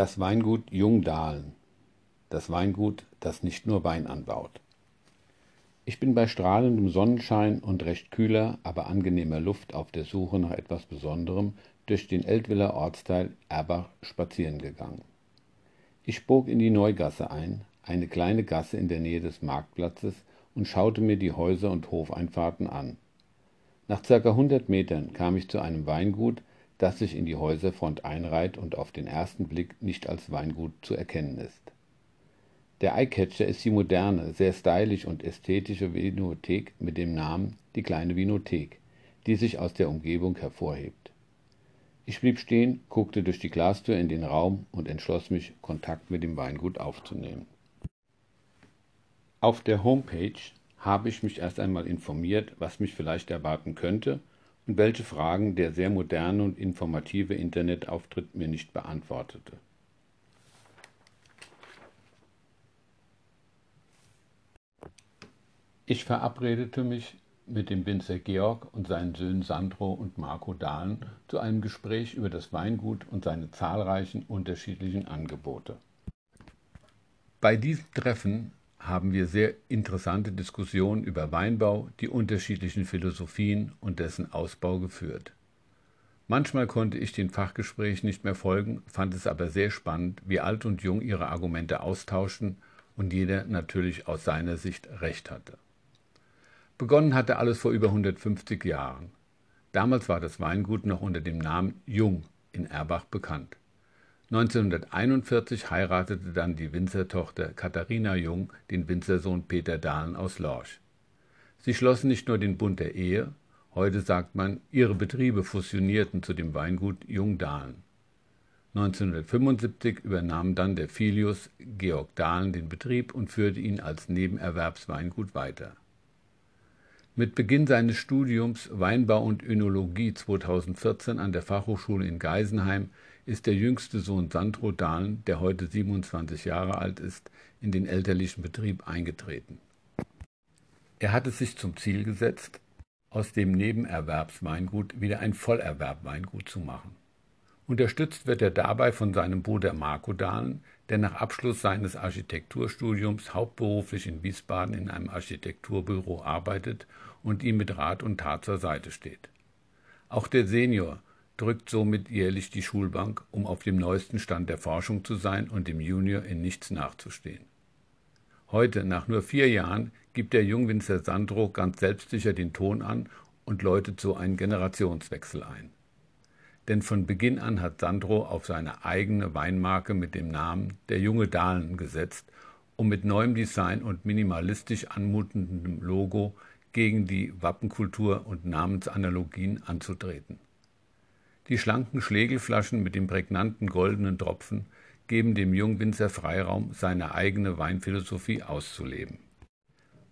Das Weingut Jungdahlen. Das Weingut, das nicht nur Wein anbaut. Ich bin bei strahlendem Sonnenschein und recht kühler, aber angenehmer Luft auf der Suche nach etwas Besonderem durch den Eltwiller Ortsteil Erbach spazieren gegangen. Ich bog in die Neugasse ein, eine kleine Gasse in der Nähe des Marktplatzes, und schaute mir die Häuser und Hofeinfahrten an. Nach circa 100 Metern kam ich zu einem Weingut, das sich in die Häuserfront einreiht und auf den ersten Blick nicht als Weingut zu erkennen ist. Der Eyecatcher ist die moderne, sehr stylisch und ästhetische Vinothek mit dem Namen Die kleine Vinothek, die sich aus der Umgebung hervorhebt. Ich blieb stehen, guckte durch die Glastür in den Raum und entschloss mich, Kontakt mit dem Weingut aufzunehmen. Auf der Homepage habe ich mich erst einmal informiert, was mich vielleicht erwarten könnte und welche Fragen der sehr moderne und informative Internetauftritt mir nicht beantwortete. Ich verabredete mich mit dem Winzer Georg und seinen Söhnen Sandro und Marco Dahlen zu einem Gespräch über das Weingut und seine zahlreichen unterschiedlichen Angebote. Bei diesem Treffen haben wir sehr interessante Diskussionen über Weinbau, die unterschiedlichen Philosophien und dessen Ausbau geführt. Manchmal konnte ich den Fachgesprächen nicht mehr folgen, fand es aber sehr spannend, wie alt und jung ihre Argumente austauschten und jeder natürlich aus seiner Sicht recht hatte. Begonnen hatte alles vor über 150 Jahren. Damals war das Weingut noch unter dem Namen Jung in Erbach bekannt. 1941 heiratete dann die Winzertochter Katharina Jung den Winzersohn Peter Dahlen aus Lorsch. Sie schlossen nicht nur den Bund der Ehe, heute sagt man, ihre Betriebe fusionierten zu dem Weingut Jung Dahlen. 1975 übernahm dann der Filius Georg Dahlen den Betrieb und führte ihn als Nebenerwerbsweingut weiter. Mit Beginn seines Studiums Weinbau und Önologie 2014 an der Fachhochschule in Geisenheim ist der jüngste Sohn Sandro Dahlen, der heute 27 Jahre alt ist, in den elterlichen Betrieb eingetreten. Er hat es sich zum Ziel gesetzt, aus dem Nebenerwerbsweingut wieder ein Vollerwerbweingut zu machen. Unterstützt wird er dabei von seinem Bruder Marco Dahlen, der nach Abschluss seines Architekturstudiums hauptberuflich in Wiesbaden in einem Architekturbüro arbeitet und ihm mit Rat und Tat zur Seite steht. Auch der Senior drückt somit jährlich die Schulbank, um auf dem neuesten Stand der Forschung zu sein und dem Junior in nichts nachzustehen. Heute, nach nur vier Jahren, gibt der Jungwinzer Sandro ganz selbstsicher den Ton an und läutet so einen Generationswechsel ein. Denn von Beginn an hat Sandro auf seine eigene Weinmarke mit dem Namen Der junge Dahlen gesetzt, um mit neuem Design und minimalistisch anmutendem Logo gegen die Wappenkultur und Namensanalogien anzutreten. Die schlanken Schlegelflaschen mit dem prägnanten goldenen Tropfen geben dem Jungwinzer Freiraum, seine eigene Weinphilosophie auszuleben.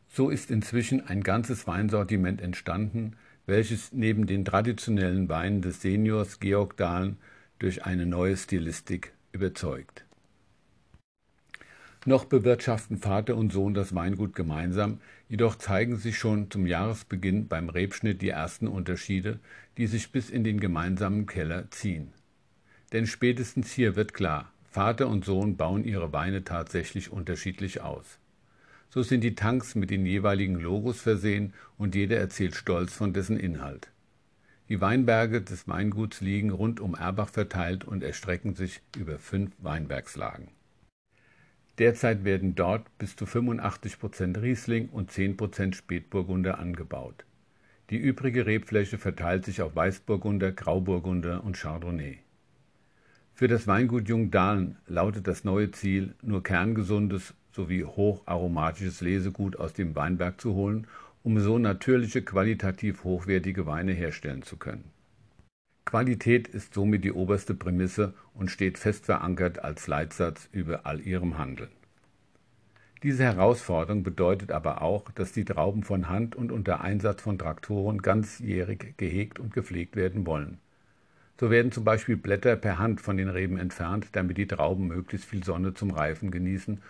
So ist inzwischen ein ganzes Weinsortiment entstanden, welches neben den traditionellen Weinen des Seniors Georg Dahlen durch eine neue Stilistik überzeugt. Noch bewirtschaften Vater und Sohn das Weingut gemeinsam, jedoch zeigen sich schon zum Jahresbeginn beim Rebschnitt die ersten Unterschiede, die sich bis in den gemeinsamen Keller ziehen. Denn spätestens hier wird klar, Vater und Sohn bauen ihre Weine tatsächlich unterschiedlich aus. So sind die Tanks mit den jeweiligen Logos versehen und jeder erzählt stolz von dessen Inhalt. Die Weinberge des Weinguts liegen rund um Erbach verteilt und erstrecken sich über fünf Weinbergslagen. Derzeit werden dort bis zu 85 Prozent Riesling und 10 Prozent Spätburgunder angebaut. Die übrige Rebfläche verteilt sich auf Weißburgunder, Grauburgunder und Chardonnay. Für das Weingut Jungdahlen lautet das neue Ziel, nur kerngesundes sowie hocharomatisches Lesegut aus dem Weinberg zu holen, um so natürliche, qualitativ hochwertige Weine herstellen zu können. Qualität ist somit die oberste Prämisse und steht fest verankert als Leitsatz über all ihrem Handeln. Diese Herausforderung bedeutet aber auch, dass die Trauben von Hand und unter Einsatz von Traktoren ganzjährig gehegt und gepflegt werden wollen. So werden zum Beispiel Blätter per Hand von den Reben entfernt, damit die Trauben möglichst viel Sonne zum Reifen genießen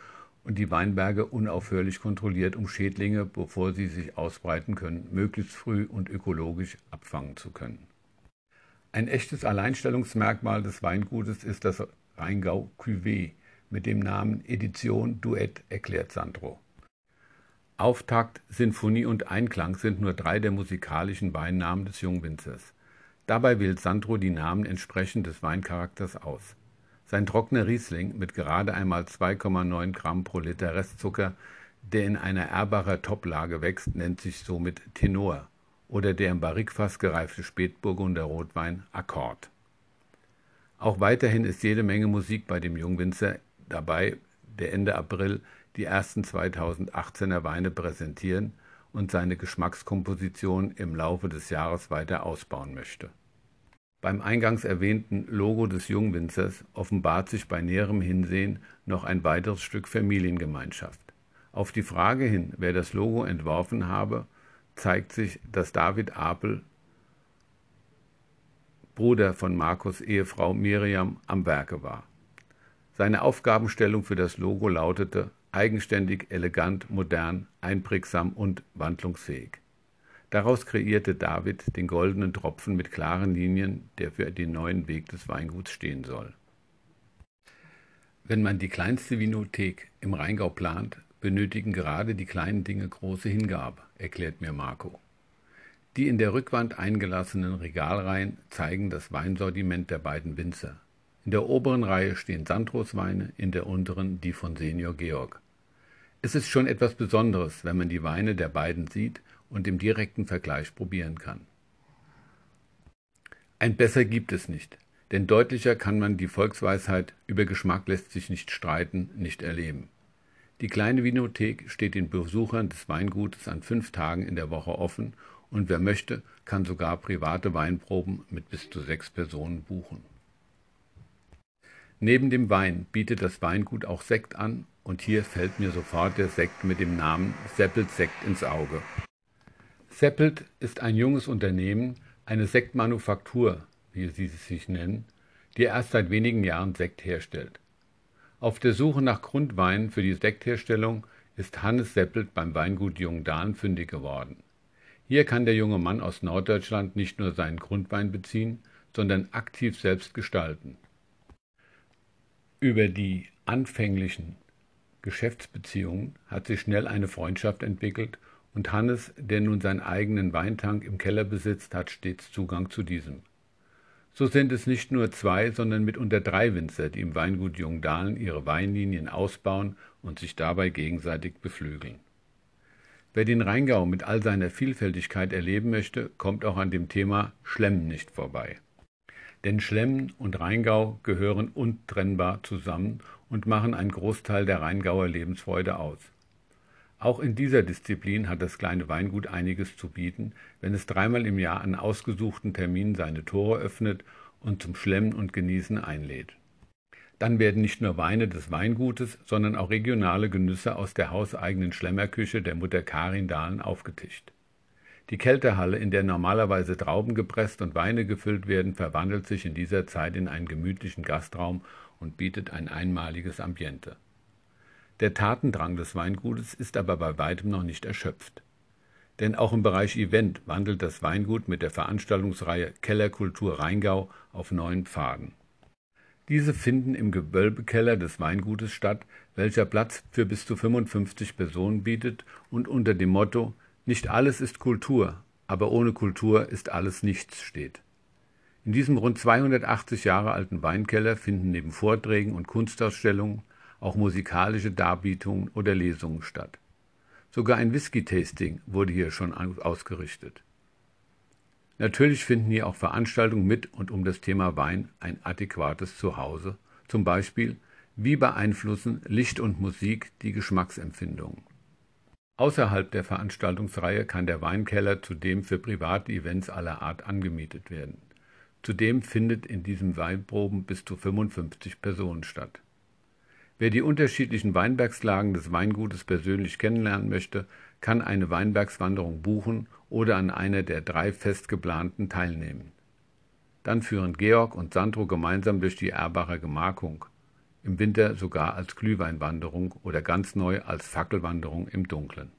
und die Weinberge unaufhörlich kontrolliert, um Schädlinge, bevor sie sich ausbreiten können, möglichst früh und ökologisch abfangen zu können. Ein echtes Alleinstellungsmerkmal des Weingutes ist das Rheingau Cuvée mit dem Namen Edition Duett, erklärt Sandro. Auftakt, Sinfonie und Einklang sind nur drei der musikalischen Weinnamen des Jungwinzers. Dabei wählt Sandro die Namen entsprechend des Weincharakters aus. Sein trockener Riesling mit gerade einmal 2,9 Gramm pro Liter Restzucker, der in einer Erbacher Toplage wächst, nennt sich somit Tenor oder der im Barrikfass gereifte Spätburgunder Rotwein Akkord. Auch weiterhin ist jede Menge Musik bei dem Jungwinzer dabei, der Ende April die ersten 2018er Weine präsentieren und seine Geschmackskomposition im Laufe des Jahres weiter ausbauen möchte. Beim eingangs erwähnten Logo des Jungwinzers offenbart sich bei näherem Hinsehen noch ein weiteres Stück Familiengemeinschaft. Auf die Frage hin, wer das Logo entworfen habe, zeigt sich, dass David Apel, Bruder von Markus Ehefrau Miriam, am Werke war. Seine Aufgabenstellung für das Logo lautete eigenständig, elegant, modern, einprägsam und wandlungsfähig. Daraus kreierte David den goldenen Tropfen mit klaren Linien, der für den neuen Weg des Weinguts stehen soll. Wenn man die kleinste Vinothek im Rheingau plant, benötigen gerade die kleinen Dinge große Hingabe, erklärt mir Marco. Die in der Rückwand eingelassenen Regalreihen zeigen das Weinsortiment der beiden Winzer. In der oberen Reihe stehen Sandros-Weine, in der unteren die von Senior Georg. Es ist schon etwas Besonderes, wenn man die Weine der beiden sieht und im direkten Vergleich probieren kann. Ein besser gibt es nicht, denn deutlicher kann man die Volksweisheit über Geschmack lässt sich nicht streiten, nicht erleben. Die kleine Vinothek steht den Besuchern des Weingutes an fünf Tagen in der Woche offen und wer möchte, kann sogar private Weinproben mit bis zu sechs Personen buchen. Neben dem Wein bietet das Weingut auch Sekt an und hier fällt mir sofort der Sekt mit dem Namen Seppelt Sekt ins Auge. Seppelt ist ein junges Unternehmen, eine Sektmanufaktur, wie sie sich nennen, die erst seit wenigen Jahren Sekt herstellt. Auf der Suche nach Grundweinen für die Sektherstellung ist Hannes Seppelt beim Weingut Jungdahn fündig geworden. Hier kann der junge Mann aus Norddeutschland nicht nur seinen Grundwein beziehen, sondern aktiv selbst gestalten. Über die anfänglichen Geschäftsbeziehungen hat sich schnell eine Freundschaft entwickelt und Hannes, der nun seinen eigenen Weintank im Keller besitzt, hat stets Zugang zu diesem. So sind es nicht nur zwei, sondern mitunter drei Winzer, die im Weingut Jungdahlen ihre Weinlinien ausbauen und sich dabei gegenseitig beflügeln. Wer den Rheingau mit all seiner Vielfältigkeit erleben möchte, kommt auch an dem Thema Schlemmen nicht vorbei. Denn Schlemmen und Rheingau gehören untrennbar zusammen und machen einen Großteil der Rheingauer Lebensfreude aus. Auch in dieser Disziplin hat das kleine Weingut einiges zu bieten, wenn es dreimal im Jahr an ausgesuchten Terminen seine Tore öffnet und zum Schlemmen und Genießen einlädt. Dann werden nicht nur Weine des Weingutes, sondern auch regionale Genüsse aus der hauseigenen Schlemmerküche der Mutter Karin Dahlen aufgetischt. Die Kältehalle, in der normalerweise Trauben gepresst und Weine gefüllt werden, verwandelt sich in dieser Zeit in einen gemütlichen Gastraum und bietet ein einmaliges Ambiente. Der Tatendrang des Weingutes ist aber bei weitem noch nicht erschöpft. Denn auch im Bereich Event wandelt das Weingut mit der Veranstaltungsreihe Kellerkultur Rheingau auf neuen Pfaden. Diese finden im Gewölbekeller des Weingutes statt, welcher Platz für bis zu 55 Personen bietet und unter dem Motto Nicht alles ist Kultur, aber ohne Kultur ist alles nichts steht. In diesem rund 280 Jahre alten Weinkeller finden neben Vorträgen und Kunstausstellungen auch musikalische Darbietungen oder Lesungen statt. Sogar ein Whisky-Tasting wurde hier schon ausgerichtet. Natürlich finden hier auch Veranstaltungen mit und um das Thema Wein ein adäquates Zuhause, zum Beispiel wie beeinflussen Licht und Musik die Geschmacksempfindungen. Außerhalb der Veranstaltungsreihe kann der Weinkeller zudem für private Events aller Art angemietet werden. Zudem findet in diesem Weinproben bis zu 55 Personen statt. Wer die unterschiedlichen Weinbergslagen des Weingutes persönlich kennenlernen möchte, kann eine Weinbergswanderung buchen oder an einer der drei fest geplanten teilnehmen. Dann führen Georg und Sandro gemeinsam durch die Erbacher Gemarkung, im Winter sogar als Glühweinwanderung oder ganz neu als Fackelwanderung im Dunkeln.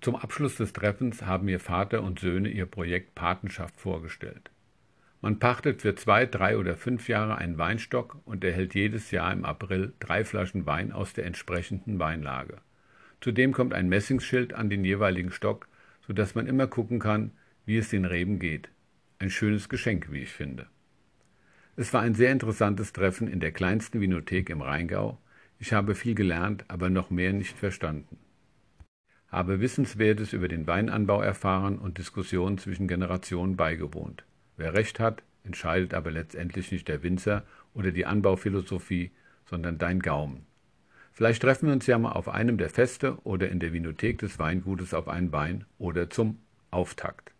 Zum Abschluss des Treffens haben mir Vater und Söhne ihr Projekt Patenschaft vorgestellt. Man pachtet für zwei, drei oder fünf Jahre einen Weinstock und erhält jedes Jahr im April drei Flaschen Wein aus der entsprechenden Weinlage. Zudem kommt ein Messingsschild an den jeweiligen Stock, so dass man immer gucken kann, wie es den Reben geht. Ein schönes Geschenk, wie ich finde. Es war ein sehr interessantes Treffen in der kleinsten Vinothek im Rheingau. Ich habe viel gelernt, aber noch mehr nicht verstanden. Habe Wissenswertes über den Weinanbau erfahren und Diskussionen zwischen Generationen beigewohnt. Wer recht hat, entscheidet aber letztendlich nicht der Winzer oder die Anbauphilosophie, sondern dein Gaumen. Vielleicht treffen wir uns ja mal auf einem der Feste oder in der Vinothek des Weingutes auf einen Wein oder zum Auftakt.